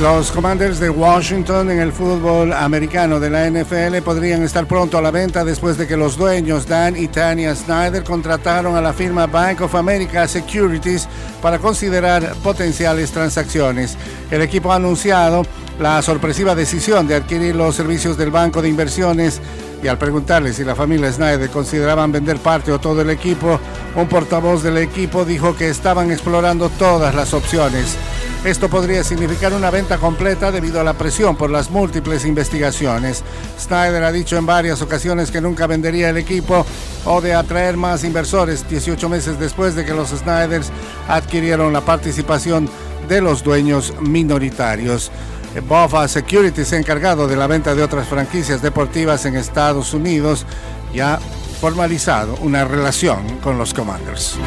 Los Commanders de Washington en el fútbol americano de la NFL podrían estar pronto a la venta después de que los dueños Dan y Tanya Snyder contrataron a la firma Bank of America Securities para considerar potenciales transacciones. El equipo ha anunciado la sorpresiva decisión de adquirir los servicios del Banco de Inversiones y al preguntarle si la familia Snyder consideraban vender parte o todo el equipo, un portavoz del equipo dijo que estaban explorando todas las opciones. Esto podría significar una venta completa debido a la presión por las múltiples investigaciones. Snyder ha dicho en varias ocasiones que nunca vendería el equipo o de atraer más inversores 18 meses después de que los Snyders adquirieron la participación de los dueños minoritarios. Bofa Securities, encargado de la venta de otras franquicias deportivas en Estados Unidos, ya ha formalizado una relación con los Commanders.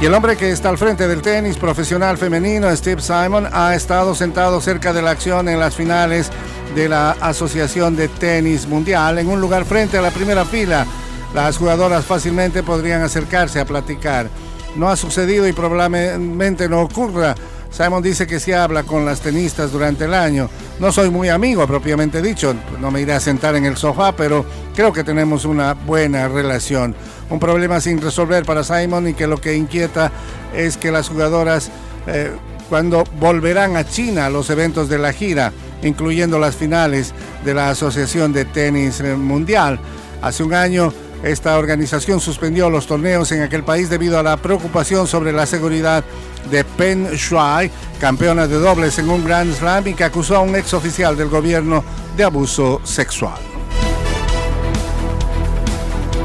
Y el hombre que está al frente del tenis profesional femenino, Steve Simon, ha estado sentado cerca de la acción en las finales de la Asociación de Tenis Mundial, en un lugar frente a la primera fila. Las jugadoras fácilmente podrían acercarse a platicar. No ha sucedido y probablemente no ocurra Simon dice que sí habla con las tenistas durante el año. No soy muy amigo, propiamente dicho, no me iré a sentar en el sofá, pero creo que tenemos una buena relación. Un problema sin resolver para Simon y que lo que inquieta es que las jugadoras, eh, cuando volverán a China a los eventos de la gira, incluyendo las finales de la Asociación de Tenis Mundial, hace un año esta organización suspendió los torneos en aquel país debido a la preocupación sobre la seguridad de Pen Shuai, campeona de dobles en un Grand Slam y que acusó a un ex oficial del gobierno de abuso sexual.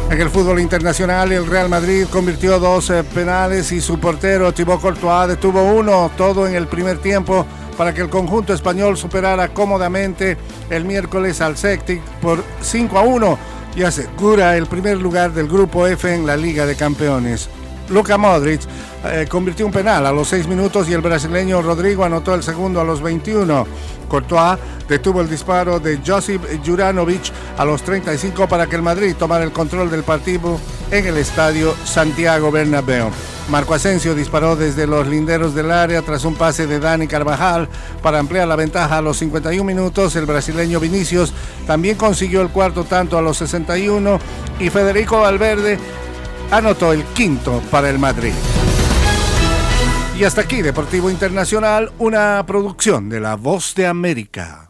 En el fútbol internacional, el Real Madrid convirtió dos eh, penales y su portero Thibaut Courtois detuvo uno, todo en el primer tiempo, para que el conjunto español superara cómodamente el miércoles al Celtic por 5 a 1 y asegura el primer lugar del grupo F en la Liga de Campeones. Luka Modric eh, convirtió un penal a los 6 minutos y el brasileño Rodrigo anotó el segundo a los 21. Courtois detuvo el disparo de Josip Juranovic a los 35 para que el Madrid tomara el control del partido en el estadio Santiago Bernabéu. Marco Asensio disparó desde los linderos del área tras un pase de Dani Carvajal para ampliar la ventaja a los 51 minutos. El brasileño Vinicius también consiguió el cuarto tanto a los 61 y Federico Valverde anotó el quinto para el Madrid. Y hasta aquí Deportivo Internacional, una producción de La Voz de América.